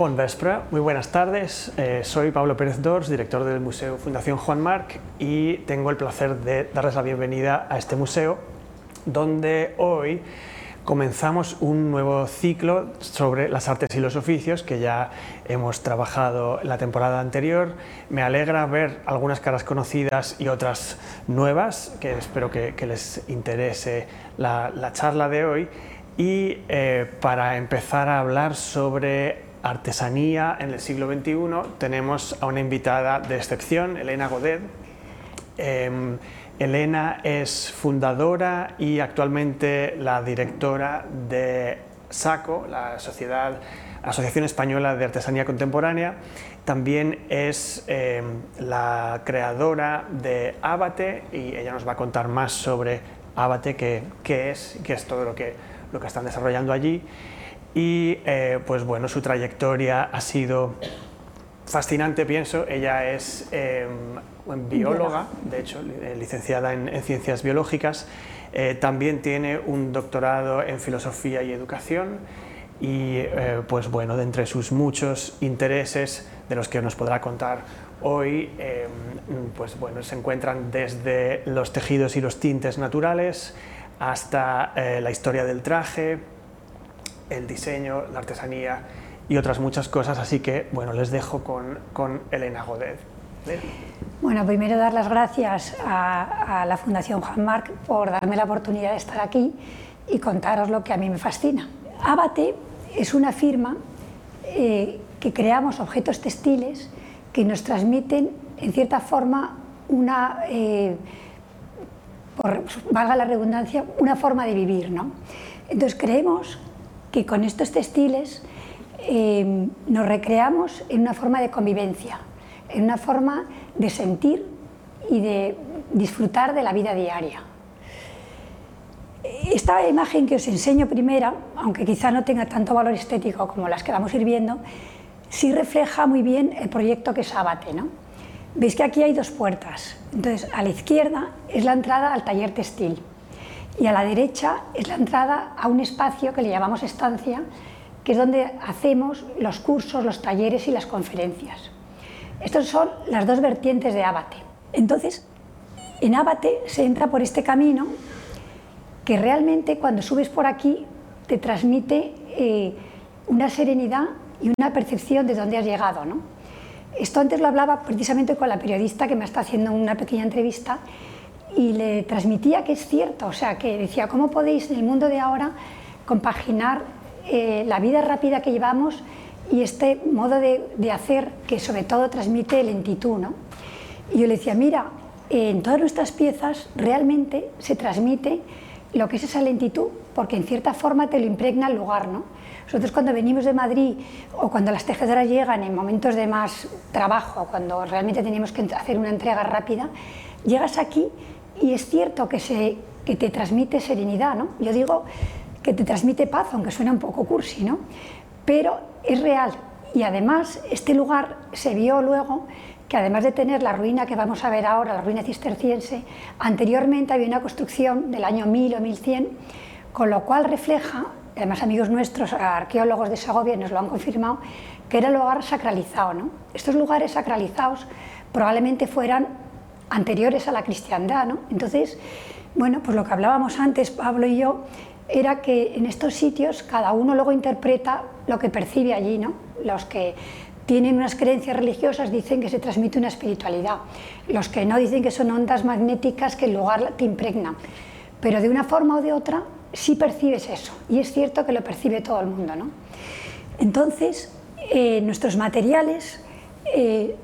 Muy buenas tardes. Eh, soy Pablo Pérez Dors, director del Museo Fundación Juan Marc y tengo el placer de darles la bienvenida a este museo donde hoy comenzamos un nuevo ciclo sobre las artes y los oficios que ya hemos trabajado la temporada anterior. Me alegra ver algunas caras conocidas y otras nuevas, que espero que, les interese la, charla de hoy. Y eh, para empezar a hablar sobre artesanía en el siglo XXI, tenemos a una invitada de excepción, Elena Godet. Em, Elena es fundadora y actualmente la directora de SACO, la Sociedad, Asociación Española de Artesanía Contemporánea. También es em, la creadora de Abate y ella nos va a contar más sobre Abate, qué, qué es qué es todo lo que, lo que están desarrollando allí y eh, pues bueno, su trayectoria ha sido fascinante, pienso. Ella es em, bióloga, de hecho, eh, licenciada en, ciencias biológicas. Eh, también tiene un doctorado en filosofía y educación y pues bueno, de entre sus muchos intereses de los que nos podrá contar hoy, em, pues bueno, se encuentran desde los tejidos y los tintes naturales hasta la historia del traje, el diseño, la artesanía y otras muchas cosas, así que bueno, les dejo con, con Elena Godet. Bueno, primero dar las gracias a, la Fundación Juan Marc por darme la oportunidad de estar aquí y contaros lo que a mí me fascina. Abate es una firma eh, que creamos objetos textiles que nos transmiten, en cierta forma, una, eh, por, valga la redundancia, una forma de vivir. ¿no? Entonces creemos que con estos textiles eh, nos recreamos en una forma de convivencia, en una forma de sentir y de disfrutar de la vida diaria. Esta imagen que os enseño primera, aunque quizá no tenga tanto valor estético como las que vamos a ir viendo, sí refleja muy bien el proyecto que es Abate. ¿no? Veis que aquí hay dos puertas. Entonces, a la izquierda es la entrada al taller textil y a la derecha es la entrada a un espacio que le llamamos estancia, que es donde hacemos los cursos, los talleres y las conferencias. Estas son las dos vertientes de Abate. Entonces, en Abate se entra por este camino que realmente cuando subes por aquí te transmite eh, una serenidad y una percepción de dónde has llegado. ¿no? Esto antes lo hablaba precisamente con la periodista que me está haciendo una pequeña entrevista y le transmitía que es cierto, o sea, que decía, ¿cómo podéis en el mundo de ahora compaginar eh, la vida rápida que llevamos y este modo de, hacer que sobre todo transmite lentitud? ¿no? Y yo le decía, mira, en todas nuestras piezas realmente se transmite lo que es esa lentitud, porque en cierta forma te lo impregna el lugar. ¿no? Nosotros cuando venimos de Madrid o cuando las tejedoras llegan en momentos de más trabajo, cuando realmente teníamos que hacer una entrega rápida, llegas aquí y es cierto que, se, que te transmite serenidad, ¿no? Yo digo que te transmite paz, aunque suena un poco cursi, ¿no? Pero es real. Y además, este lugar se vio luego que además de tener la ruina que vamos a ver ahora, la ruina cisterciense, anteriormente había una construcción del año 1000 o 1100, con lo cual refleja, además amigos nuestros, arqueólogos de Segovia nos lo han confirmado, que era el lugar sacralizado. ¿no? Estos lugares sacralizados probablemente fueran anteriores a la cristiandad. ¿no? Entonces, bueno, pues lo que hablábamos antes, Pablo y yo, era que en estos sitios cada uno luego interpreta lo que percibe allí. ¿no? Los que tienen unas creencias religiosas dicen que se transmite una espiritualidad. Los que no dicen que son ondas magnéticas que el lugar te impregna. Pero de una forma o de otra sí percibes eso. Y es cierto que lo percibe todo el mundo. ¿no? Entonces, eh, nuestros materiales, eh,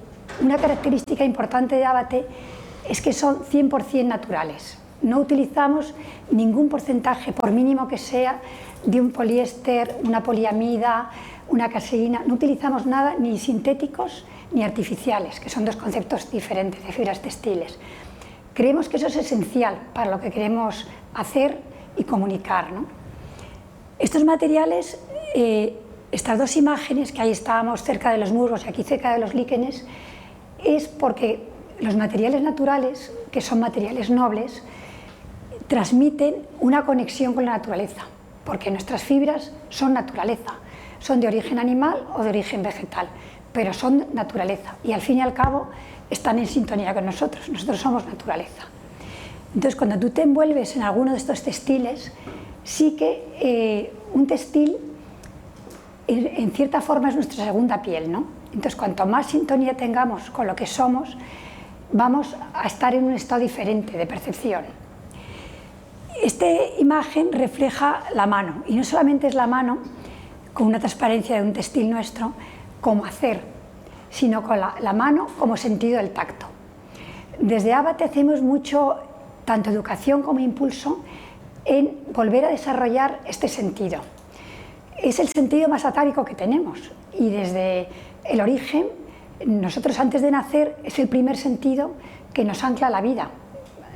una característica importante de Abate es que son 100% naturales. No utilizamos ningún porcentaje, por mínimo que sea, de un poliéster, una poliamida, una caseína. No utilizamos nada ni sintéticos ni artificiales, que son dos conceptos diferentes de fibras textiles. Creemos que eso es esencial para lo que queremos hacer y comunicar. Estos materiales, eh, estas dos imágenes que ahí estábamos cerca de los muros y aquí cerca de los líquenes, es porque los materiales naturales, que son materiales nobles, transmiten una conexión con la naturaleza, porque nuestras fibras son naturaleza. son de origen animal o de origen vegetal, pero son naturaleza y al fin y al cabo están en sintonía con nosotros, nosotros somos naturaleza. Entonces, cuando tú te envuelves en alguno de estos textiles, sí que eh, un textil en cierta forma es nuestra segunda piel, ¿no? Entonces, cuanto más sintonía tengamos con lo que somos, vamos a estar en un estado diferente de percepción. Esta imagen refleja la mano, y no solamente es la mano con una transparencia de un textil nuestro, como hacer, sino con la, mano como sentido del tacto. Desde Abate hacemos mucho, tanto educación como impulso, en volver a desarrollar este sentido es el sentido más atávico que tenemos y desde el origen, nosotros antes de nacer es el primer sentido que nos ancla la vida.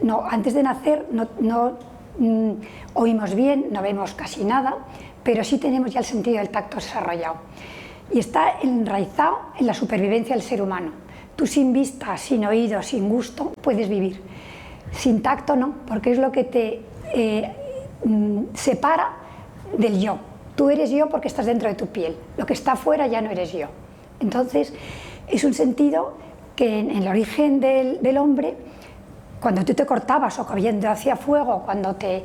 No, antes de nacer no, mm, oímos bien, no vemos casi nada, pero sí tenemos ya el sentido del tacto desarrollado. Y está enraizado en la supervivencia del ser humano. Tú sin vista, sin oído, sin gusto, puedes vivir. Sin tacto no, porque es lo que te eh, mm, separa del yo. Tú eres yo porque estás dentro de tu piel, lo que está afuera ya no eres yo. Entonces, es un sentido que en el origen del, hombre, cuando tú te cortabas o cogiendo hacia fuego, cuando te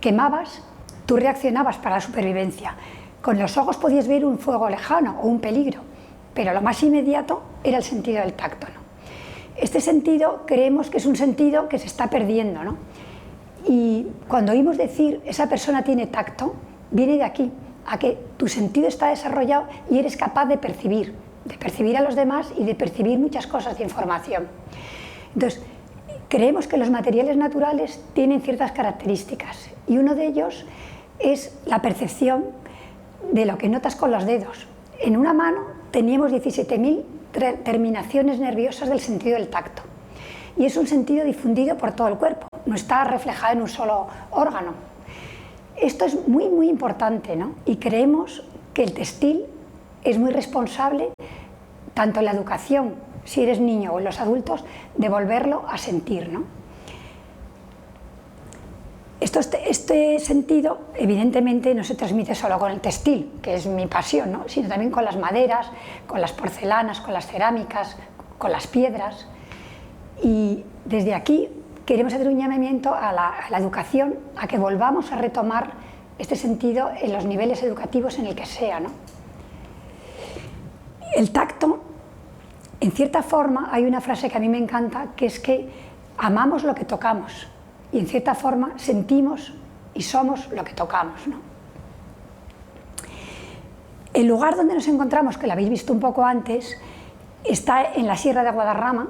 quemabas, tú reaccionabas para la supervivencia. Con los ojos podías ver un fuego lejano o un peligro, pero lo más inmediato era el sentido del tacto. Este sentido creemos que es un sentido que se está perdiendo. ¿no? Y cuando oímos decir esa persona tiene tacto, viene de aquí, a que tu sentido está desarrollado y eres capaz de percibir, de percibir a los demás y de percibir muchas cosas de información. Entonces, creemos que los materiales naturales tienen ciertas características y uno de ellos es la percepción de lo que notas con los dedos. En una mano teníamos 17.000 terminaciones nerviosas del sentido del tacto y es un sentido difundido por todo el cuerpo, no está reflejado en un solo órgano, esto es muy, muy importante, ¿no? Y creemos que el textil es muy responsable, tanto en la educación, si eres niño o en los adultos, de volverlo a sentir, ¿no? Esto, este, este, sentido, evidentemente, no se transmite solo con el textil, que es mi pasión, ¿no? sino también con las maderas, con las porcelanas, con las cerámicas, con las piedras. Y desde aquí queremos hacer un llamamiento a la, educación, a que volvamos a retomar este sentido en los niveles educativos en el que sea. El tacto, en cierta forma, hay una frase que a mí me encanta, que es que amamos lo que tocamos y en cierta forma sentimos y somos lo que tocamos. El lugar donde nos encontramos, que lo habéis visto un poco antes, está en la Sierra de Guadarrama,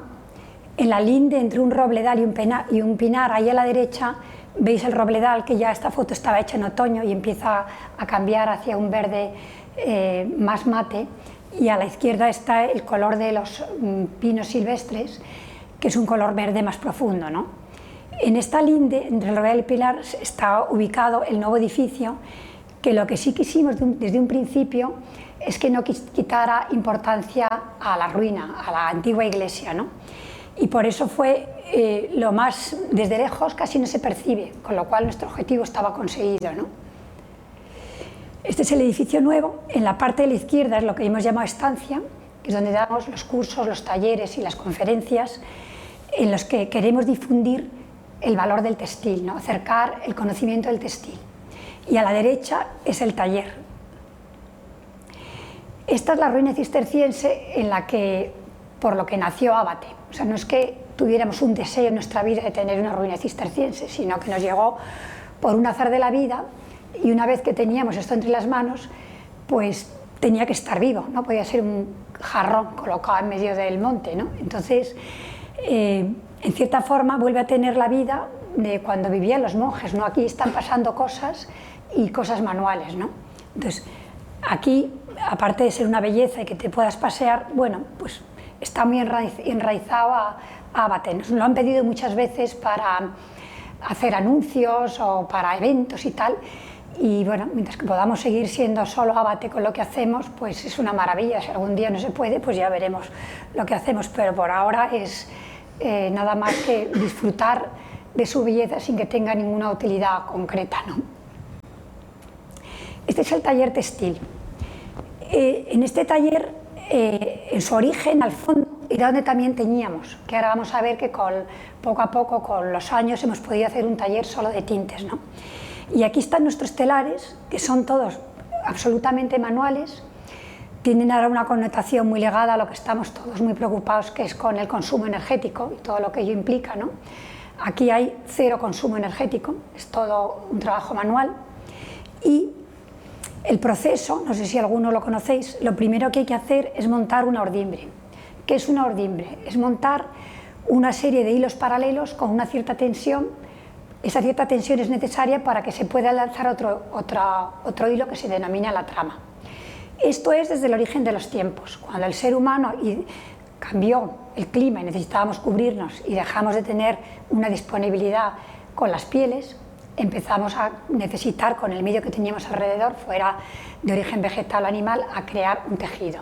en la linde entre un robledal y un, y un pinar, ahí a la derecha, veis el robledal, que ya esta foto estaba hecha en otoño y empieza a cambiar hacia un verde eh, más mate, y a la izquierda está el color de los mm, pinos silvestres, que es un color verde más profundo. ¿no? En esta linde, entre el robledal y el pinar, está ubicado el nuevo edificio, que lo que sí quisimos desde un principio es que no quitara importancia a la ruina, a la antigua iglesia. ¿no? y por eso fue eh, lo más, desde lejos casi no se percibe, con lo cual nuestro objetivo estaba conseguido. ¿no? Este es el edificio nuevo, en la parte de la izquierda es lo que hemos llamado estancia, que es donde damos los cursos, los talleres y las conferencias en los que queremos difundir el valor del textil, ¿no? acercar el conocimiento del textil. Y a la derecha es el taller. Esta es la ruina cisterciense en la que, por lo que nació Abate. O sea, no es que tuviéramos un deseo en nuestra vida de tener una ruina cisterciense, sino que nos llegó por un azar de la vida y una vez que teníamos esto entre las manos, pues tenía que estar vivo, no podía ser un jarrón colocado en medio del monte. ¿no? Entonces, eh, en cierta forma, vuelve a tener la vida de cuando vivían los monjes. ¿no? Aquí están pasando cosas y cosas manuales. ¿no? Entonces, aquí, aparte de ser una belleza y que te puedas pasear, bueno, pues está muy enraizado a, Abate. Nos lo han pedido muchas veces para hacer anuncios o para eventos y tal. Y bueno, mientras que podamos seguir siendo solo Abate con lo que hacemos, pues es una maravilla. Si algún día no se puede, pues ya veremos lo que hacemos. Pero por ahora es eh, nada más que disfrutar de su belleza sin que tenga ninguna utilidad concreta. ¿no? Este es el taller textil. eh, en este taller, eh, en su origen, al fondo, era donde también teñíamos, que ahora vamos a ver que con, poco a poco, con los años, hemos podido hacer un taller solo de tintes. ¿no? Y aquí están nuestros telares, que son todos absolutamente manuales, tienen ahora una connotación muy legada a lo que estamos todos muy preocupados, que es con el consumo energético y todo lo que ello implica. ¿no? Aquí hay cero consumo energético, es todo un trabajo manual. Y el proceso, no sé si alguno lo conocéis, lo primero que hay que hacer es montar una ordimbre. ¿Qué es una ordimbre? Es montar una serie de hilos paralelos con una cierta tensión. Esa cierta tensión es necesaria para que se pueda lanzar otro, otro hilo que se denomina la trama. Esto es desde el origen de los tiempos, cuando el ser humano cambió el clima y necesitábamos cubrirnos y dejamos de tener una disponibilidad con las pieles, empezamos a necesitar con el medio que teníamos alrededor, fuera de origen vegetal o animal, a crear un tejido.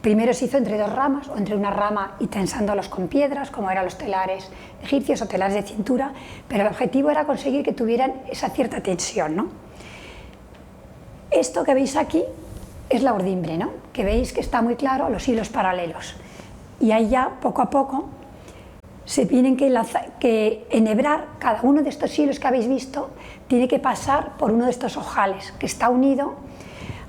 Primero se hizo entre dos ramas o entre una rama y tensándolos con piedras, como eran los telares egipcios o telares de cintura, pero el objetivo era conseguir que tuvieran esa cierta tensión. ¿no? Esto que veis aquí es la urdimbre, ¿no? que veis que está muy claro los hilos paralelos. Y ahí ya, poco a poco, se tienen que, que enhebrar, cada uno de estos hilos que habéis visto tiene que pasar por uno de estos ojales, que está unido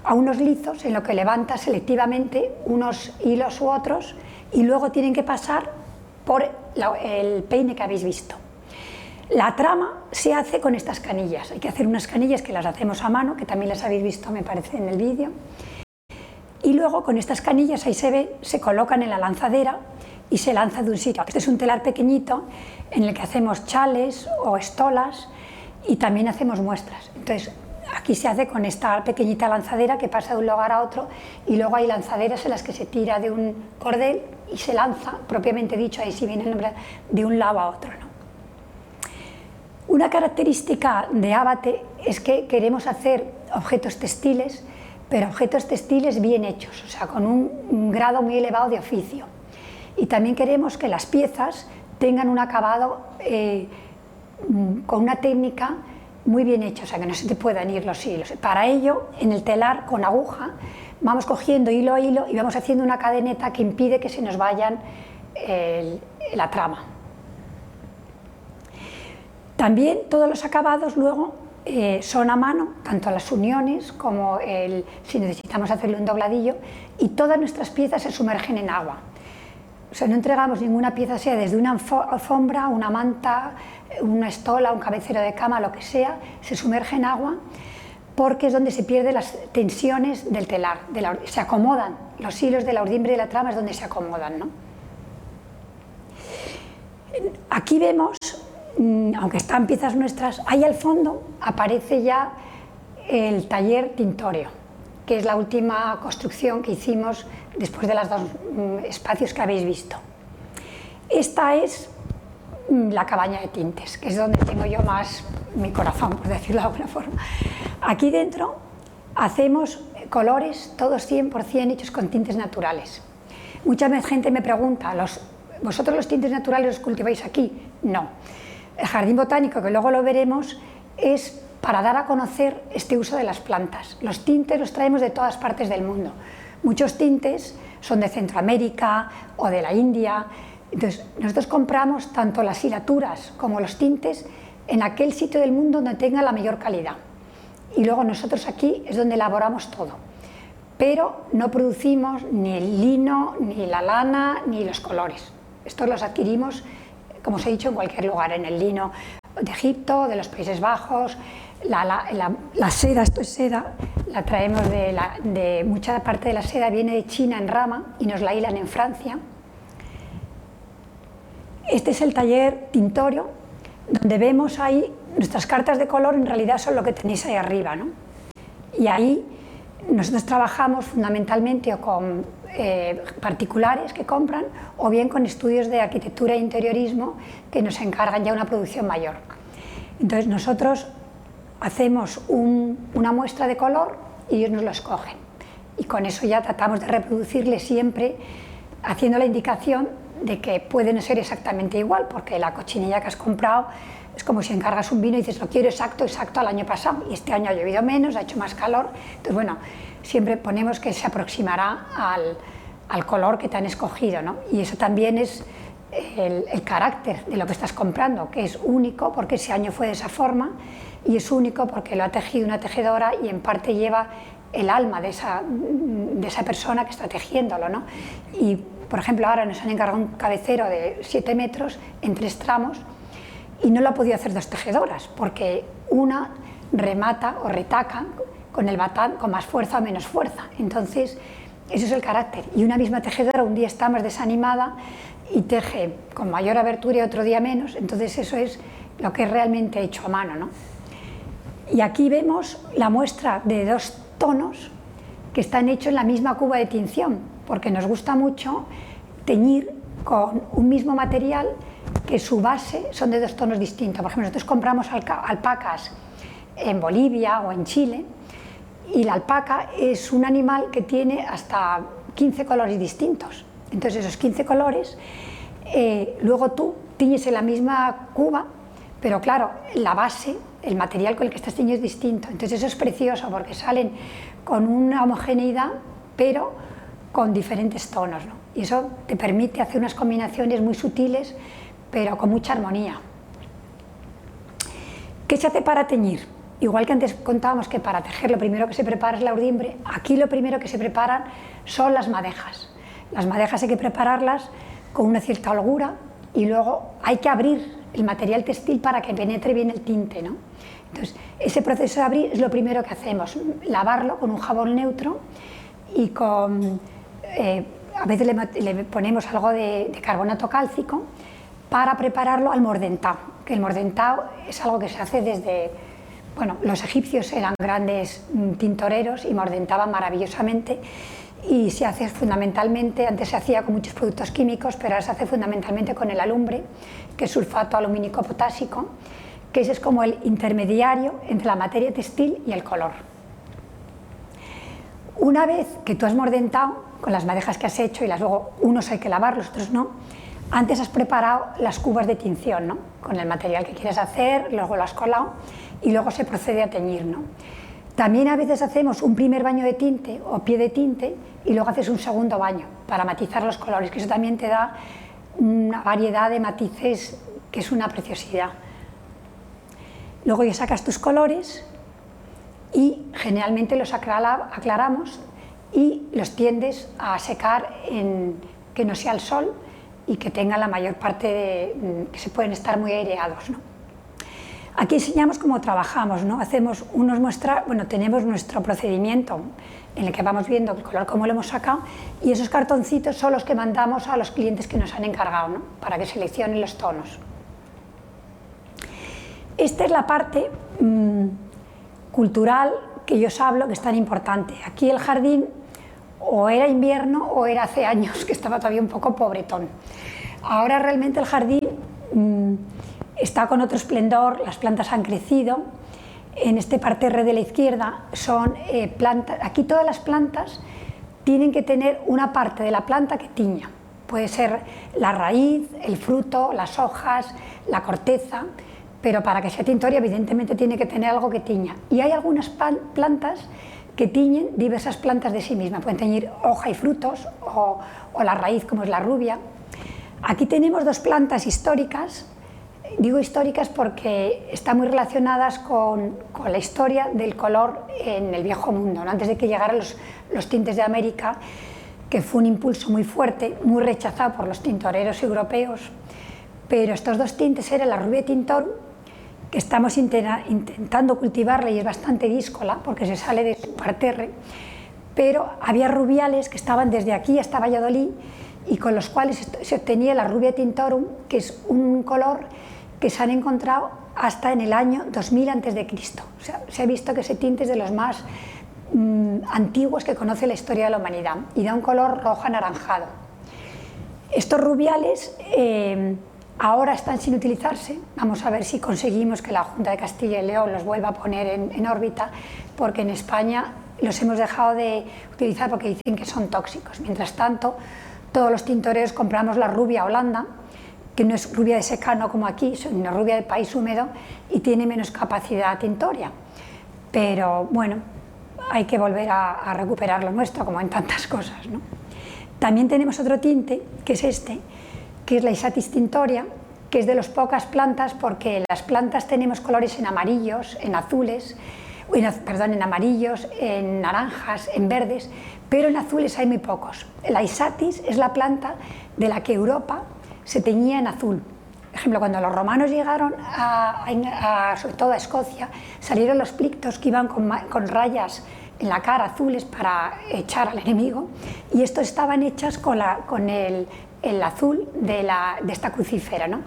a unos lizos en lo que levanta selectivamente unos hilos u otros y luego tienen que pasar por el peine que habéis visto. La trama se hace con estas canillas. Hay que hacer unas canillas que las hacemos a mano, que también las habéis visto, me parece, en el vídeo. Y luego con estas canillas, ahí se ve, se colocan en la lanzadera y se lanza de un sitio. Este es un telar pequeñito en el que hacemos chales o estolas y también hacemos muestras. Entonces, aquí se hace con esta pequeñita lanzadera que pasa de un lugar a otro y luego hay lanzaderas en las que se tira de un cordel y se lanza, propiamente dicho, ahí sí viene el nombre, de un lado a otro. Una característica de Abate es que queremos hacer objetos textiles, pero objetos textiles bien hechos, o sea, con un, grado muy elevado de oficio. Y también queremos que las piezas tengan un acabado eh, con una técnica muy bien hecha, o sea, que no se te puedan ir los hilos. Para ello, en el telar con aguja, vamos cogiendo hilo a hilo y vamos haciendo una cadeneta que impide que se nos vayan la trama. También todos los acabados luego eh, son a mano, tanto las uniones como el, si necesitamos hacerle un dobladillo, y todas nuestras piezas se sumergen en agua. O no entregamos ninguna pieza, sea desde una alfombra, una manta, una estola, un cabecero de cama, lo que sea, se sumerge en agua porque es donde se pierden las tensiones del telar, se acomodan, los hilos de la urdimbre y de la trama es donde se acomodan. ¿no? Aquí vemos Mm, aunque están piezas nuestras, ahí al fondo aparece ya el taller Tintorio, que es la última construcción que hicimos después de los dos mm, espacios que habéis visto. Esta es la cabaña de tintes, que es donde tengo yo más mi corazón, por decirlo de alguna forma. Aquí dentro hacemos colores, todos 100% hechos con tintes naturales. Mucha gente me pregunta, ¿vosotros los tintes naturales los cultiváis aquí? No. El jardín botánico, que luego lo veremos, es para dar a conocer este uso de las plantas. Los tintes los traemos de todas partes del mundo. Muchos tintes son de Centroamérica o de la India. Entonces, nosotros compramos tanto las hilaturas como los tintes en aquel sitio del mundo donde tenga la mayor calidad. Y luego nosotros aquí es donde elaboramos todo. Pero no producimos ni el lino, ni la lana, ni los colores. Estos los adquirimos como os he dicho, en cualquier lugar, en el lino de Egipto, de los Países Bajos, la, seda, esto es seda, la traemos de, de, mucha parte de la seda viene de China en rama y nos la hilan en Francia. Este es el taller tintorio, donde vemos ahí nuestras cartas de color, en realidad son lo que tenéis ahí arriba. ¿no? Y ahí nosotros trabajamos fundamentalmente con eh, particulares que compran o bien con estudios de arquitectura e interiorismo que nos encargan ya una producción mayor. Entonces nosotros hacemos una muestra de color y ellos nos lo escogen. Y con eso ya tratamos de reproducirle siempre haciendo la indicación de que puede no ser exactamente igual, porque la cochinilla que has comprado es como si encargas un vino y dices, lo quiero exacto, exacto al año pasado, y este año ha llovido menos, ha hecho más calor, entonces bueno, siempre ponemos que se aproximará al, al color que te han escogido, ¿no? Y eso también es el, carácter de lo que estás comprando, que es único porque ese año fue de esa forma y es único porque lo ha tejido una tejedora y en parte lleva el alma de esa, de esa persona que está tejiéndolo. ¿no? Por ejemplo, ahora nos han encargado un cabecero de 7 metros en tres tramos y no lo ha podido hacer dos tejedoras porque una remata o retaca con más fuerza o menos fuerza. Entonces, eso es el carácter. Y una misma tejedora un día está más desanimada y teje con mayor abertura y otro día menos. Entonces, eso es lo que es realmente hecho a mano. ¿no? Y aquí vemos la muestra de dos tonos que están hechos en la misma cuba de tinción, porque nos gusta mucho teñir con un mismo material que su base son de dos tonos distintos. Por ejemplo, nosotros compramos alpacas en Bolivia o en Chile y la alpaca es un animal que tiene hasta 15 colores distintos. Entonces esos 15 colores, eh, luego tú tiñes en la misma cuba, pero claro, la base el material con el que estás teñido es distinto. Entonces eso es precioso porque salen con una homogeneidad, pero con diferentes tonos. ¿no? Y eso te permite hacer unas combinaciones muy sutiles, pero con mucha armonía. ¿Qué se hace para teñir? Igual que antes contábamos que para tejer lo primero que se prepara es la urdimbre, aquí lo primero que se preparan son las madejas. Las madejas hay que prepararlas con una cierta holgura y luego hay que abrir el material textil para que penetre bien el tinte. ¿no? Entonces, ese proceso de abrir es lo primero que hacemos, lavarlo con un jabón neutro y con, eh, a veces le, ponemos algo de, carbonato cálcico para prepararlo al mordentado, que el mordentado es algo que se hace desde, bueno, los egipcios eran grandes mm, tintoreros y mordentaban maravillosamente y se hace fundamentalmente, antes se hacía con muchos productos químicos, pero ahora se hace fundamentalmente con el alumbre, que es sulfato alumínico potásico, que ese es como el intermediario entre la materia textil y el color. Una vez que tú has mordentado con las madejas que has hecho y las luego unos hay que lavar, los otros no, antes has preparado las cubas de tinción, ¿no? con el material que quieres hacer, luego lo has colado y luego se procede a teñir. ¿no? También a veces hacemos un primer baño de tinte o pie de tinte y luego haces un segundo baño para matizar los colores, que eso también te da una variedad de matices que es una preciosidad. Luego ya sacas tus colores y generalmente los aclaramos y los tiendes a secar en que no sea el sol y que tenga la mayor parte de, que se pueden estar muy aireados. Aquí enseñamos cómo trabajamos, ¿no? Hacemos unos muestra, bueno, tenemos nuestro procedimiento en el que vamos viendo el color cómo lo hemos sacado y esos cartoncitos son los que mandamos a los clientes que nos han encargado, ¿no? Para que seleccionen los tonos. Esta es la parte mmm, cultural que yo os hablo, que es tan importante. Aquí el jardín o era invierno o era hace años que estaba todavía un poco pobretón. Ahora realmente el jardín mmm, está con otro esplendor, las plantas han crecido. En este parterre de la izquierda son eh, plantas, aquí todas las plantas tienen que tener una parte de la planta que tiña. Puede ser la raíz, el fruto, las hojas, la corteza, pero para que sea tintoria evidentemente tiene que tener algo que tiña. Y hay algunas plantas que tiñen diversas plantas de sí mismas, pueden teñir hoja y frutos o, la raíz como es la rubia. Aquí tenemos dos plantas históricas Digo históricas porque están muy relacionadas con, la historia del color en el viejo mundo, antes de que llegaran los, los, tintes de América, que fue un impulso muy fuerte, muy rechazado por los tintoreros europeos. Pero estos dos tintes eran la rubia tintor, que estamos intentando cultivarla y es bastante díscola porque se sale de su parterre, pero había rubiales que estaban desde aquí hasta Valladolid y con los cuales se obtenía la rubia tintorum, que es un color que se han encontrado hasta en el año 2000 a.C. O sea, se ha visto que ese tinte es de los más mmm, antiguos que conoce la historia de la humanidad y da un color rojo anaranjado. Estos rubiales eh, ahora están sin utilizarse. Vamos a ver si conseguimos que la Junta de Castilla y León los vuelva a poner en, órbita, porque en España los hemos dejado de utilizar porque dicen que son tóxicos. Mientras tanto, todos los tintoreros compramos la rubia holanda, que no es rubia de secano como aquí, una rubia de país húmedo y tiene menos capacidad tintoria. Pero bueno, hay que volver a, recuperar lo nuestro, como en tantas cosas. También tenemos otro tinte, que es este, que es la Isatis tintoria, que es de las pocas plantas, porque las plantas tenemos colores en amarillos, en azules, perdón, en amarillos, en naranjas, en verdes, pero en azules hay muy pocos. La Isatis es la planta de la que Europa se teñía en azul. Por ejemplo, cuando los romanos llegaron, a, sobre todo a Escocia, salieron los plictos que iban con, rayas en la cara azules para echar al enemigo, y estos estaban hechas con, la, con el, el, azul de, esta crucífera. ¿no?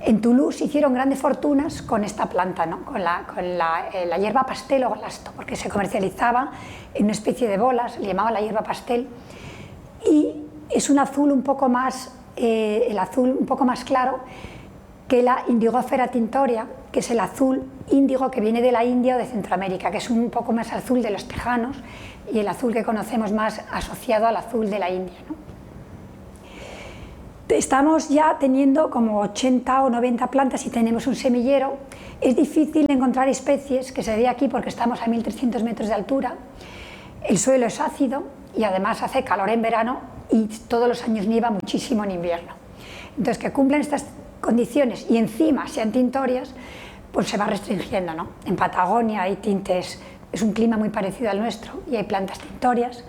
En Toulouse hicieron grandes fortunas con esta planta, ¿no? con, la, eh, hierba pastel o glasto, porque se comercializaba en una especie de bolas, le llamaban la hierba pastel, y es un azul un poco más, eh, el azul un poco más claro que la indigófera tintoria, que es el azul índigo que viene de la India o de Centroamérica, que es un poco más azul de los tejanos y el azul que conocemos más asociado al azul de la India. ¿no? Estamos ya teniendo como 80 o 90 plantas y tenemos un semillero. Es difícil encontrar especies que se dé aquí porque estamos a 1300 metros de altura. El suelo es ácido y además hace calor en verano y todos los años nieva muchísimo en invierno. Entonces, que cumplan estas condiciones y encima sean tintorias, pues se va restringiendo. ¿no? En Patagonia hay tintes, es un clima muy parecido al nuestro y hay plantas tintorias.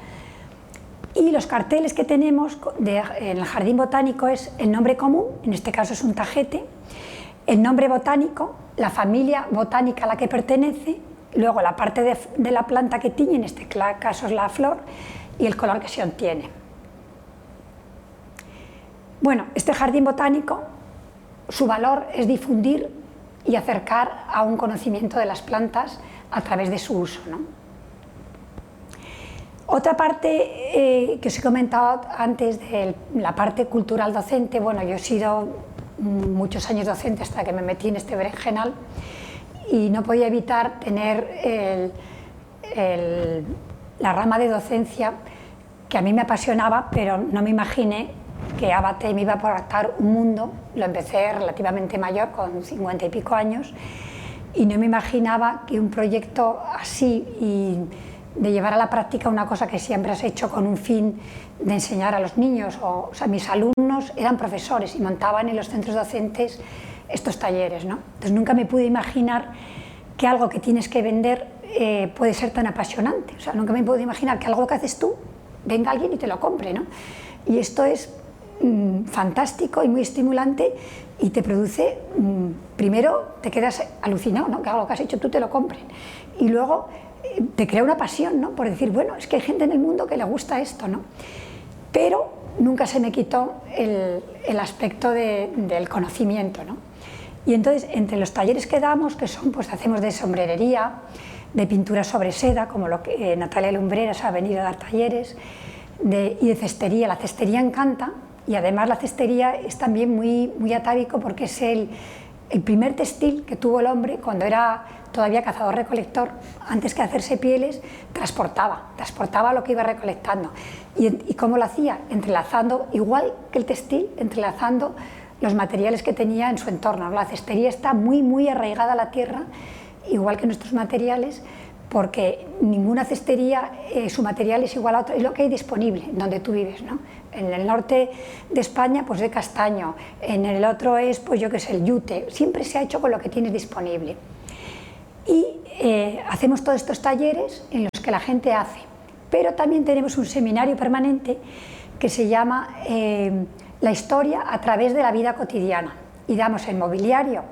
Y los carteles que tenemos en el jardín botánico es el nombre común, en este caso es un tajete, el nombre botánico, la familia botánica a la que pertenece, luego la parte de, la planta que tiñe, en este caso es la flor, y el color que se obtiene. Bueno, este jardín botánico, su valor es difundir y acercar a un conocimiento de las plantas a través de su uso. ¿no? Otra parte eh, que os he comentado antes de la parte cultural docente, bueno, yo he sido muchos años docente hasta que me metí en este berenjenal y no podía evitar tener la rama de docencia que a mí me apasionaba, pero no me imaginé que Abate me iba a aportar un mundo. Lo empecé relativamente mayor, con 50 y pico años, y no me imaginaba que un proyecto así y de llevar a la práctica una cosa que siempre has hecho con un fin de enseñar a los niños. O, sea, mis alumnos eran profesores y montaban en los centros docentes estos talleres. ¿no? Entonces nunca me pude imaginar que algo que tienes que vender eh, puede ser tan apasionante. O sea, nunca me pude imaginar que algo que haces tú venga alguien y te lo compre. ¿no? Y esto es mm, fantástico y muy estimulante y te produce, mm, primero te quedas alucinado, ¿no? que algo que has hecho tú te lo compren. Y luego te crea una pasión, ¿no? Por decir, bueno, es que hay gente en el mundo que le gusta esto, ¿no? Pero nunca se me quitó el, el aspecto del conocimiento, ¿no? Y entonces, entre los talleres que damos, que son, pues hacemos de sombrerería, de pintura sobre seda, como lo que eh, Natalia Lumbreras ha venido a dar talleres, de, y de cestería. La cestería encanta y además la cestería es también muy, muy atávico porque es el, el primer textil que tuvo el hombre cuando era todavía cazador-recolector, antes que hacerse pieles, transportaba, transportaba lo que iba recolectando. ¿Y, cómo lo hacía? Entrelazando, igual que el textil, entrelazando los materiales que tenía en su entorno. La cestería está muy, muy arraigada a la tierra, igual que nuestros materiales, porque ninguna cestería, eh, su material es igual a otro, es lo que hay disponible donde tú vives. ¿no? En el norte de España, pues de castaño, en el otro es, pues yo qué sé, el yute, siempre se ha hecho con lo que tienes disponible. Y eh, hacemos todos estos talleres en los que la gente hace, pero también tenemos un seminario permanente que se llama eh, La historia a través de la vida cotidiana y damos el mobiliario,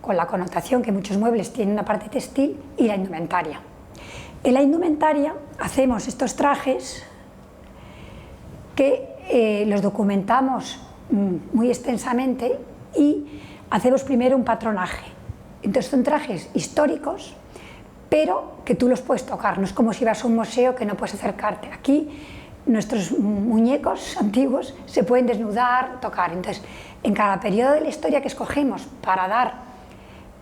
con la connotación que muchos muebles tienen una parte textil, y la indumentaria. En la indumentaria hacemos estos trajes que eh, los documentamos mm, muy extensamente y hacemos primero un patronaje. Entonces son trajes históricos, pero que tú los puedes tocar, no es como si vas a un museo que no puedes acercarte. Aquí nuestros muñecos antiguos se pueden desnudar, tocar. Entonces, en cada periodo de la historia que escogemos para dar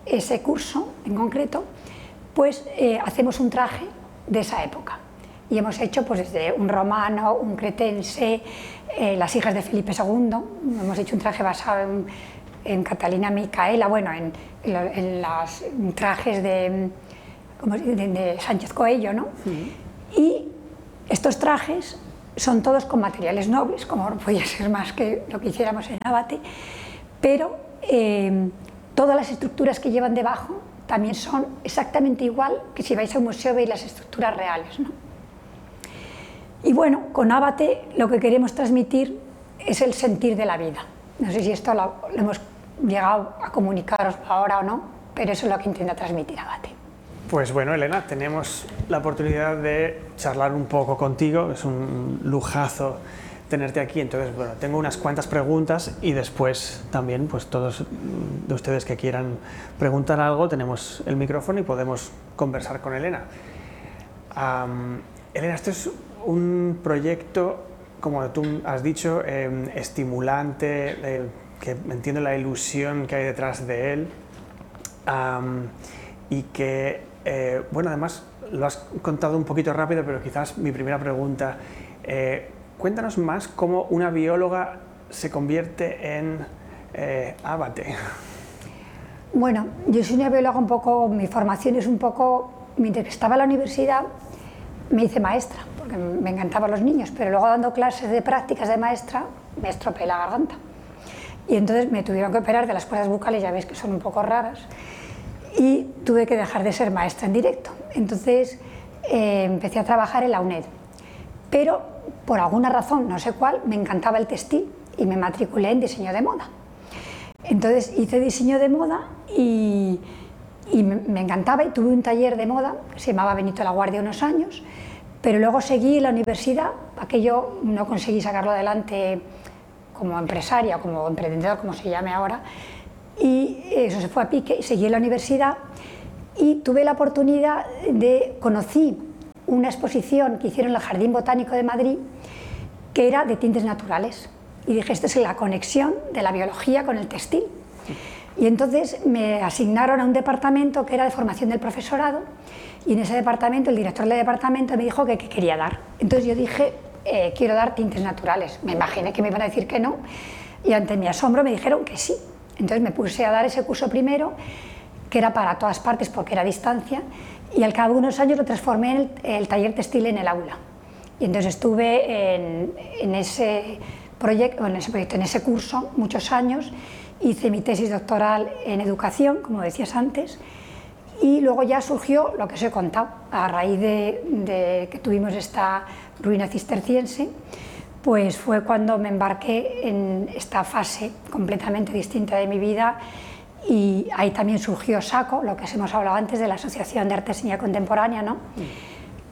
ese curso en concreto, pues eh, hacemos un traje de esa época. Y hemos hecho pues desde un romano, un cretense, eh, las hijas de Felipe II, hemos hecho un traje basado en, Catalina Micaela, bueno, en, los trajes de, de, Sánchez Coello, ¿no? Y estos trajes son todos con materiales nobles, como no podía ser más que lo que hiciéramos en Abate, pero eh, todas las estructuras que llevan debajo también son exactamente igual que si vais a un museo veis las estructuras reales. ¿no? Y bueno, con Abate lo que queremos transmitir es el sentir de la vida. No sé si esto lo, hemos llegado a comunicaros ahora o no, pero eso es lo que intenta transmitir Abate. Pues bueno, Elena, tenemos la oportunidad de charlar un poco contigo, es un lujazo tenerte aquí. Entonces, bueno, tengo unas cuantas preguntas y después también, pues todos de ustedes que quieran preguntar algo, tenemos el micrófono y podemos conversar con Elena. Elena, esto es un proyecto, como tú has dicho, em, estimulante, que entiendo la ilusión que hay detrás de él y que, eh, bueno, además lo has contado un poquito rápido, pero quizás mi primera pregunta, eh, cuéntanos más cómo una bióloga se convierte en eh, abate. Bueno, yo soy una bióloga un poco, mi formación es un poco, mientras estaba en la universidad me hice maestra, porque me encantaban los niños, pero luego dando clases de prácticas de maestra me estropeé la garganta. Y entonces me tuvieron que operar de las cuerdas bucales, ya veis que son un poco raras, y tuve que dejar de ser maestra en directo. Entonces eh, empecé a trabajar en la UNED. Pero por alguna razón, no sé cuál, me encantaba el textil y me matriculé en diseño de moda. Entonces hice diseño de moda y, me encantaba y tuve un taller de moda, se llamaba Benito la Guardia unos años, pero luego seguí la universidad, aquello no conseguí sacarlo adelante como empresaria, como emprendedora, como se llame ahora, y eso se fue a pique, y seguí la universidad y tuve la oportunidad de, conocí una exposición que hicieron en el Jardín Botánico de Madrid que era de tintes naturales. Y dije, esta es la conexión de la biología con el textil. Y entonces me asignaron a un departamento que era de formación del profesorado y en ese departamento el director del departamento me dijo que, quería dar. Entonces yo dije, eh, quiero dar tintes naturales. Me imaginé que me iban a decir que no y ante mi asombro me dijeron que sí. Entonces me puse a dar ese curso primero, que era para todas partes porque era a distancia, y al cabo de unos años lo transformé en el, taller textil en el aula. Y entonces estuve en, ese proyecto, en ese proyecto, en ese curso muchos años, hice mi tesis doctoral en educación, como decías antes, y luego ya surgió lo que os he contado, a raíz de, de que tuvimos esta ruina cisterciense, pues fue cuando me embarqué en esta fase completamente distinta de mi vida y ahí también surgió SACO, lo que hemos hablado antes de la Asociación de Artesanía Contemporánea, ¿no?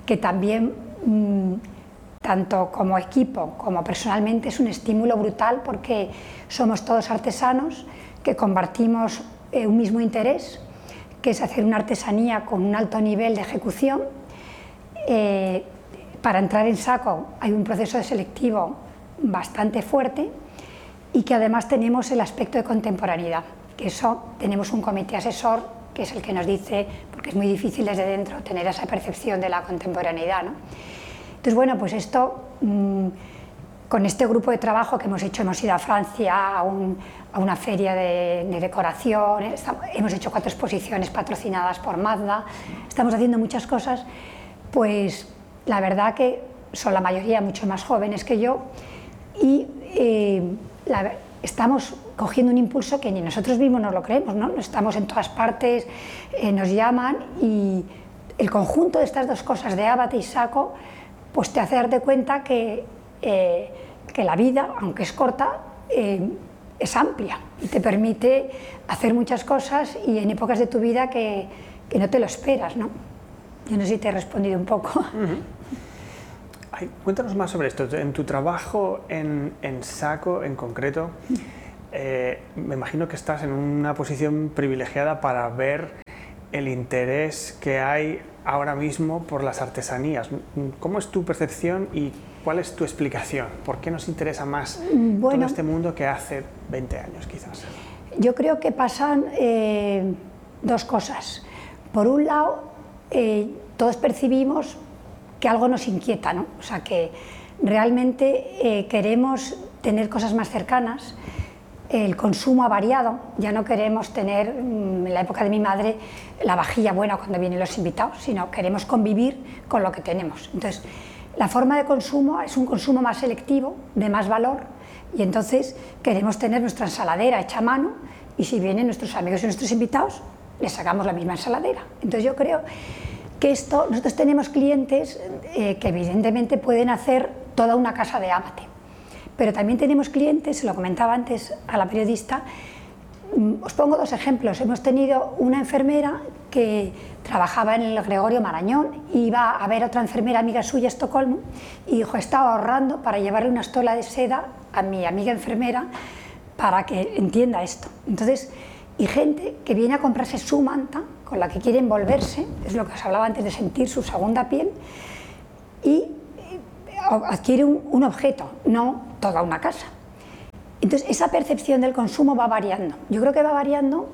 que también, mm, tanto como equipo como personalmente, es un estímulo brutal porque somos todos artesanos que compartimos eh, un mismo interés, que es hacer una artesanía con un alto nivel de ejecución. Eh, para entrar en SACO hay un proceso de selectivo bastante fuerte y que además tenemos el aspecto de contemporaneidad que eso tenemos un comité asesor que es el que nos dice, porque es muy difícil desde dentro tener esa percepción de la contemporaneidad. ¿no? Entonces, bueno, pues esto, mm, con este grupo de trabajo que hemos hecho, hemos ido a Francia a, una feria de, decoración, hemos hecho cuatro exposiciones patrocinadas por Mazda, estamos haciendo muchas cosas, pues la verdad que son la mayoría mucho más jóvenes que yo y eh, estamos cogiendo un impulso que ni nosotros mismos nos lo creemos, ¿no? Estamos en todas partes, eh, nos llaman y el conjunto de estas dos cosas, de abate y saco, pues te hace darte cuenta que, eh, que la vida, aunque es corta, eh, es amplia y te permite hacer muchas cosas y en épocas de tu vida que, que no te lo esperas, ¿no? Yo no sé si te he respondido un poco. cuéntanos más sobre esto. En tu trabajo en, en Saco en concreto, eh, me imagino que estás en una posición privilegiada para ver el interés que hay ahora mismo por las artesanías. ¿Cómo es tu percepción y cuál es tu explicación? ¿Por qué nos interesa más todo este mundo que hace 20 años quizás? Yo creo que pasan eh, dos cosas. Por un lado, eh, todos percibimos que algo nos inquieta, ¿no? O sea, que realmente eh, queremos tener cosas más cercanas, el consumo ha variado, ya no queremos tener, mm, en la época de mi madre, la vajilla buena cuando vienen los invitados, sino queremos convivir con lo que tenemos. Entonces, la forma de consumo es un consumo más selectivo, de más valor, y entonces queremos tener nuestra ensaladera hecha a mano, y si vienen nuestros amigos y nuestros invitados, les sacamos la misma ensaladera. Entonces yo creo que esto, nosotros tenemos clientes eh, que evidentemente pueden hacer toda una casa de abate, pero también tenemos clientes, se lo comentaba antes a la periodista, mm, os pongo dos ejemplos. Hemos tenido una enfermera que trabajaba en el Gregorio Marañón, iba a ver a otra enfermera amiga suya a Estocolmo y dijo, estaba ahorrando para llevarle una estola de seda a mi amiga enfermera para que entienda esto. Entonces, y gente que viene a comprarse su manta con la que quiere envolverse, es lo que os hablaba antes de sentir su segunda piel, y adquiere un, objeto, no toda una casa. Entonces, esa percepción del consumo va variando. Yo creo que va variando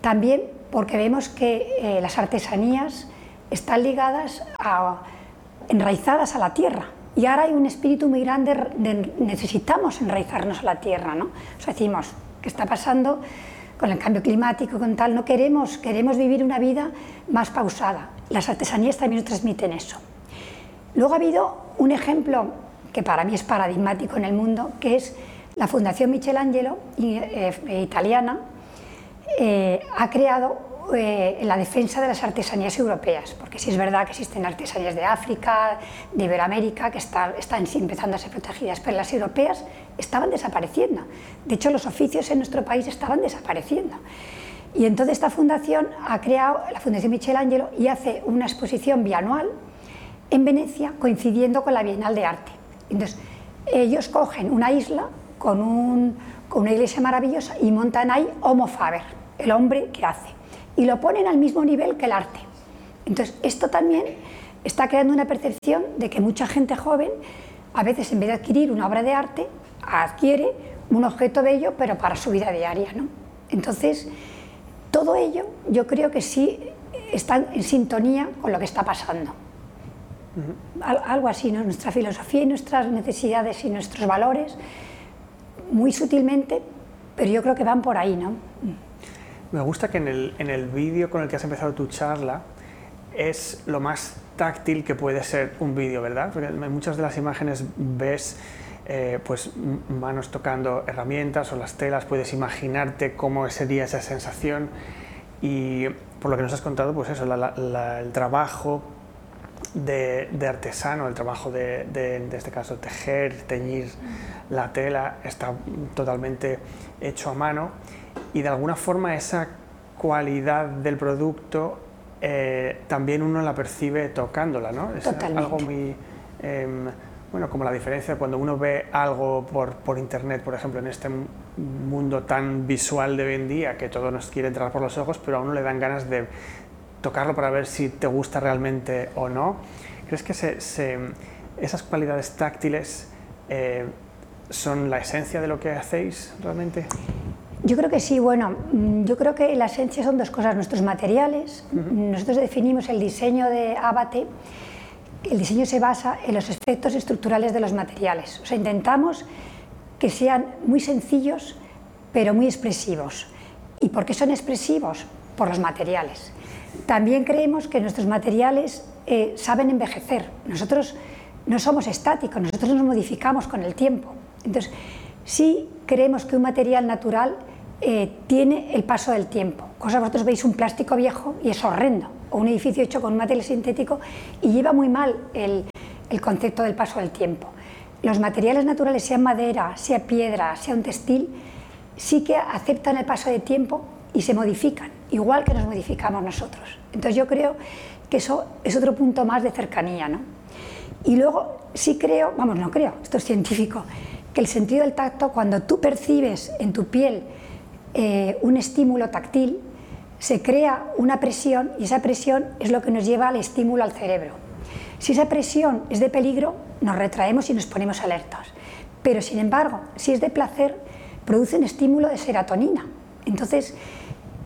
también porque vemos que eh, las artesanías están ligadas a, enraizadas a la tierra. Y ahora hay un espíritu muy grande de necesitamos enraizarnos a la tierra, ¿no? O sea, decimos, ¿qué está pasando con el cambio climático, con tal? No queremos, queremos vivir una vida más pausada. Las artesanías también nos transmiten eso. Luego ha habido un ejemplo que para mí es paradigmático en el mundo, que es la Fundación Michelangelo, eh, italiana, eh, ha creado eh, la defensa de las artesanías europeas, porque sí es verdad que existen artesanías de África, de Iberoamérica, que están empezando a ser protegidas, pero las europeas estaban desapareciendo. De hecho, los oficios en nuestro país estaban desapareciendo. Y entonces esta fundación ha creado, la Fundación Michelangelo, y hace una exposición bianual en Venecia coincidiendo con la Bienal de Arte. Entonces, ellos cogen una isla con, una iglesia maravillosa y montan ahí Homo Faber, el hombre que hace, y lo ponen al mismo nivel que el arte. Entonces, esto también está creando una percepción de que mucha gente joven, a veces en vez de adquirir una obra de arte, adquiere un objeto bello, pero para su vida diaria. ¿no? Entonces, todo ello yo creo que sí está en sintonía con lo que está pasando algo así, ¿no? nuestra filosofía y nuestras necesidades y nuestros valores, muy sutilmente, pero yo creo que van por ahí. ¿no? Me gusta que en el, en el vídeo con el que has empezado tu charla es lo más táctil que puede ser un vídeo, ¿verdad? Porque en muchas de las imágenes ves eh, pues manos tocando herramientas o las telas, puedes imaginarte cómo sería esa sensación y por lo que nos has contado, pues eso, el trabajo de, artesano, el trabajo de, en este caso, tejer, teñir la tela, está totalmente hecho a mano y de alguna forma esa cualidad del producto eh, también uno la percibe tocándola, ¿no? Es algo muy... Em, bueno, como la diferencia cuando uno ve algo por, por, internet, por ejemplo, en este mundo tan visual de hoy en día, que todo nos quiere entrar por los ojos, pero a uno le dan ganas de, tocarlo para ver si te gusta realmente o no. ¿Crees que esas cualidades táctiles eh, son la esencia de lo que hacéis realmente? Yo creo que sí, bueno, mm, yo creo que la esencia son dos cosas, nuestros materiales, nosotros definimos el diseño de Abate, el diseño se basa en los efectos estructurales de los materiales, o sea, intentamos que sean muy sencillos, pero muy expresivos. ¿Y por qué son expresivos? Por los materiales. También creemos que nuestros materiales eh, saben envejecer. Nosotros no somos estáticos, nosotros nos modificamos con el tiempo. Entonces, sí creemos que un material natural eh, tiene el paso del tiempo. Cosa vosotros veis un plástico viejo y es horrendo, o un edificio hecho con un material sintético y lleva muy mal el, concepto del paso del tiempo. Los materiales naturales, sea madera, sea piedra, sea un textil, sí que aceptan el paso del tiempo y se modifican, igual que nos modificamos nosotros. Entonces yo creo que eso es otro punto más de cercanía. ¿no? Y luego sí creo, vamos, no creo, esto es científico, que el sentido del tacto, cuando tú percibes en tu piel eh, un estímulo táctil, se crea una presión y esa presión es lo que nos lleva al estímulo al cerebro. Si esa presión es de peligro, nos retraemos y nos ponemos alertas. Pero sin embargo, si es de placer, produce un estímulo de serotonina. Entonces,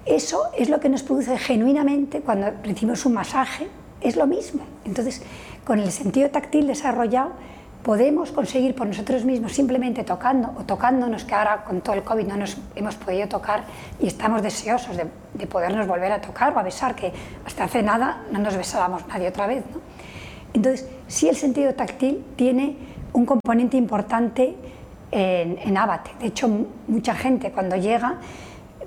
eso es lo que nos produce genuinamente cuando recibimos un masaje, es lo mismo. Entonces, con el sentido táctil desarrollado, podemos conseguir por nosotros mismos simplemente tocando o tocándonos, que ahora con todo el COVID no nos hemos podido tocar y estamos deseosos de, de podernos volver a tocar o a besar, que hasta hace nada no nos besábamos nadie otra vez. ¿no? Entonces, sí el sentido táctil tiene un componente importante en Abate. De hecho, mucha gente cuando llega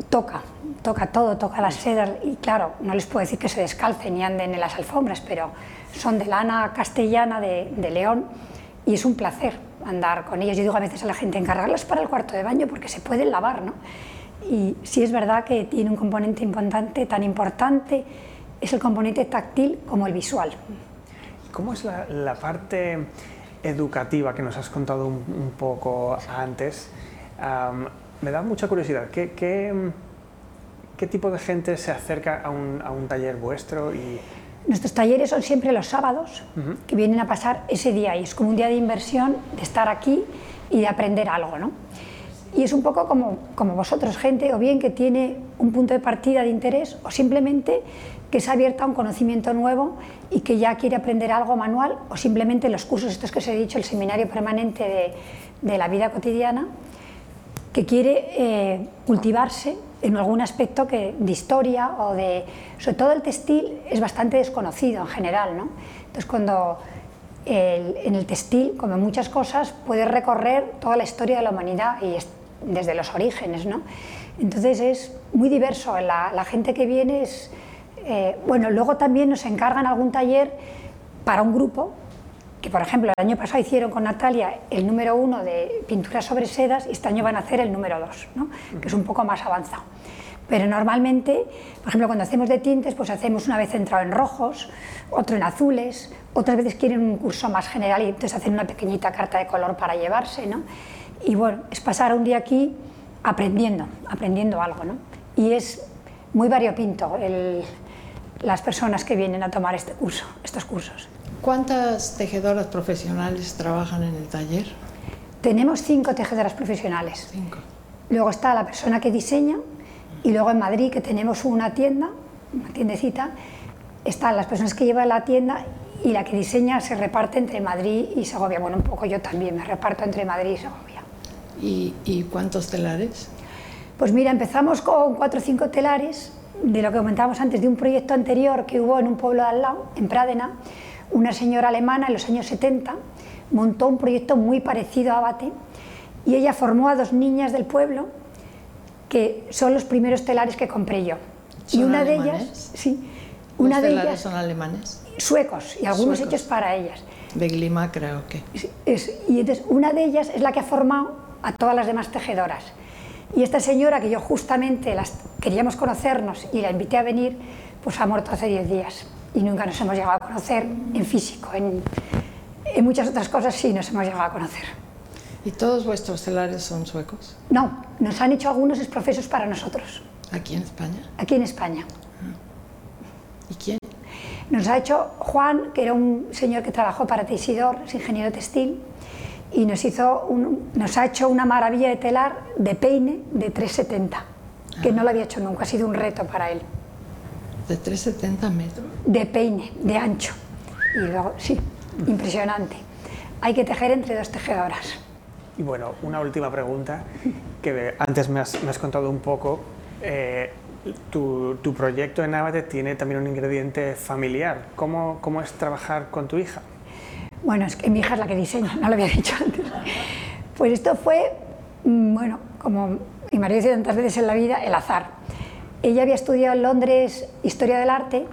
toca, toca todo, toca las sedas y claro, no les puedo decir que se descalcen y anden en las alfombras, pero son de lana castellana de, de León y es un placer andar con ellos. Yo digo a veces a la gente encargarlas para el cuarto de baño porque se pueden lavar, ¿no? Y sí es verdad que tiene un componente importante, tan importante es el componente táctil como el visual. ¿Cómo es la, la parte educativa que nos has contado un, un poco antes? Um, me da mucha curiosidad. ¿Qué, qué, qué tipo de gente se acerca a un, a un taller vuestro? Y... Nuestros talleres son siempre los sábados, uh -huh. que vienen a pasar ese día y es como un día de inversión, de estar aquí y de aprender algo. ¿no? Y es un poco como, como vosotros, gente o bien que tiene un punto de partida de interés o simplemente que se ha abierto a un conocimiento nuevo y que ya quiere aprender algo manual o simplemente los cursos estos que os he dicho, el seminario permanente de, de la vida cotidiana, que quiere eh, cultivarse en algún aspecto que, de historia o de... Sobre todo el textil es bastante desconocido en general, ¿no? Entonces cuando en el textil, como en muchas cosas, puedes recorrer toda la historia de la humanidad y es, desde los orígenes, ¿no? Entonces es muy diverso, la, la gente que viene es... Eh, bueno, luego también nos encargan algún taller para un grupo, que por ejemplo el año pasado hicieron con Natalia el número uno de pintura sobre sedas y este año van a hacer el número dos, ¿no? que es un poco más avanzado. Pero normalmente, por ejemplo, cuando hacemos de tintes, pues hacemos una vez centrado en rojos, otro en azules, otras veces quieren un curso más general y entonces hacen una pequeñita carta de color para llevarse, ¿no? Y bueno, es pasar un día aquí aprendiendo, aprendiendo algo, ¿no? Y es muy variopinto las personas que vienen a tomar este curso, estos cursos. ¿Cuántas tejedoras profesionales trabajan en el taller? Tenemos cinco tejedoras profesionales. Cinco. Luego está la persona que diseña y luego en Madrid, que tenemos una tienda, una tiendecita, están las personas que llevan la tienda y la que diseña se reparte entre Madrid y Segovia. Bueno, un poco yo también me reparto entre Madrid y Segovia. ¿Y, y cuántos telares? Pues mira, empezamos con cuatro o cinco telares, de lo que comentábamos antes, de un proyecto anterior que hubo en un pueblo de al lado, en Pradena, una señora alemana en los años 70 montó un proyecto muy parecido a Abate y ella formó a dos niñas del pueblo que son los primeros telares que compré yo. y una alemanes? de ellas, sí, una ¿Los de ellas son alemanes? suecos y algunos Suecos. hechos para ellas. De Glima creo que. Es- es- y entonces una de ellas es la que ha formado a todas las demás tejedoras. Y esta señora, que yo justamente las queríamos conocernos y la invité a venir, pues ha muerto hace 10 días y nunca nos hemos llegado a conocer en físico. En, en muchas otras cosas sí nos hemos llegado a conocer. ¿Y todos vuestros telares son suecos? No, nos han hecho algunos exprofesos para nosotros, ¿Aquí en España? aquí en España. ¿Y quién? Nos ha hecho Juan, que era un señor que trabajó para Teisidor, es ingeniero textil, y nos, hizo un- nos ha hecho una maravilla de telar de peine de 370, que no lo había hecho nunca, ha sido un reto para él. ¿De 370 metros? De peine, de ancho. Y luego, sí, impresionante. Hay que tejer entre dos tejedoras. Y bueno, una última pregunta, que antes me has, me has contado un poco. eh, tu, tu proyecto en Abate tiene también un ingrediente familiar. ¿Cómo, ¿Cómo es trabajar con tu hija? Bueno, es que mi hija es la que diseña, no lo había dicho antes. Pues esto fue, mm, bueno, como mi marido dice tantas veces en la vida, el azar. Ella había estudiado en Londres Historia del Arte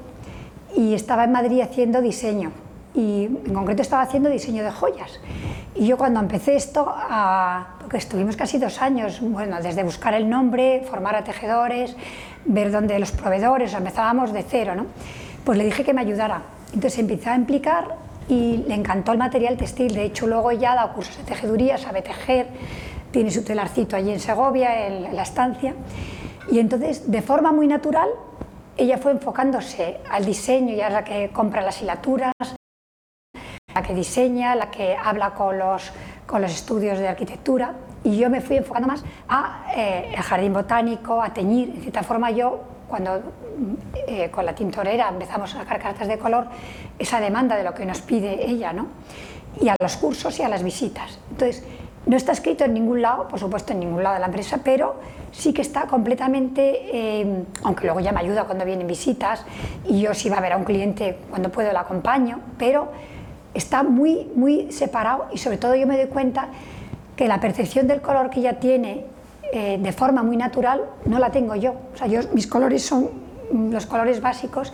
y estaba en Madrid haciendo diseño. Y en concreto estaba haciendo diseño de joyas. Y yo cuando empecé esto, porque estuvimos casi dos años, bueno, desde buscar el nombre, formar a tejedores, ver dónde los proveedores, empezábamos de cero, ¿no? Pues le dije que me ayudara. Entonces empezó a implicar y le encantó el material textil. De hecho, luego ya dado cursos de tejeduría, sabe tejer, tiene su telarcito allí en Segovia, en la estancia. Y entonces, de forma muy natural, ella fue enfocándose al diseño, ya es la que compra las hilaturas, la que diseña, la que habla con los, con los estudios de arquitectura y yo me fui enfocando más a eh, el jardín botánico, a teñir. En cierta forma yo, cuando eh, con la tintorera empezamos a sacar cartas de color, esa demanda de lo que nos pide ella, ¿no? y a los cursos y a las visitas. Entonces, no está escrito en ningún lado, por supuesto en ningún lado de la empresa, pero sí que está completamente, eh, aunque luego ya me ayuda cuando vienen visitas y yo si va a ver a un cliente cuando puedo lo acompaño, pero está muy, muy separado y sobre todo yo me doy cuenta que la percepción del color que ella tiene eh, de forma muy natural no la tengo yo. O sea, yo, mis colores son los colores básicos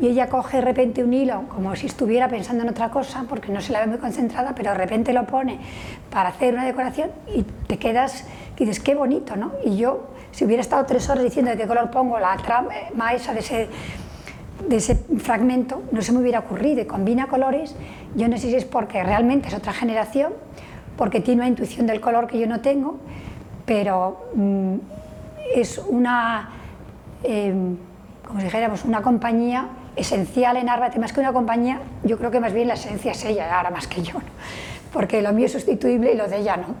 y ella coge de repente un hilo como si estuviera pensando en otra cosa porque no se la ve muy concentrada, pero de repente lo pone para hacer una decoración y te quedas y dices, qué bonito, ¿no? Y yo, si hubiera estado tres horas diciendo de qué color pongo la trama esa de ese, de ese fragmento, no se me hubiera ocurrido y combina colores, yo no sé si es porque realmente es otra generación, porque tiene una intuición del color que yo no tengo, pero mm, es una, eh, como si dijéramos, una compañía esencial en Arbate, más que una compañía, yo creo que más bien la esencia es ella, ahora más que yo, porque lo mío es sustituible y lo de ella no.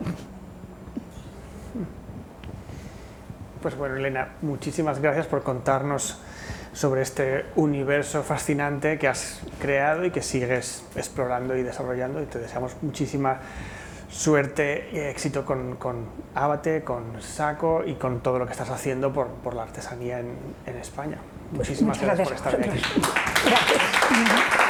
Pues bueno, Elena, muchísimas gracias por contarnos sobre este universo fascinante que has creado y que sigues explorando y desarrollando y te deseamos muchísima suerte y éxito con, con Abate, con Saco y con todo lo que estás haciendo por, por la artesanía en, en España. Muchísimas gracias, por estar aquí. Gracias.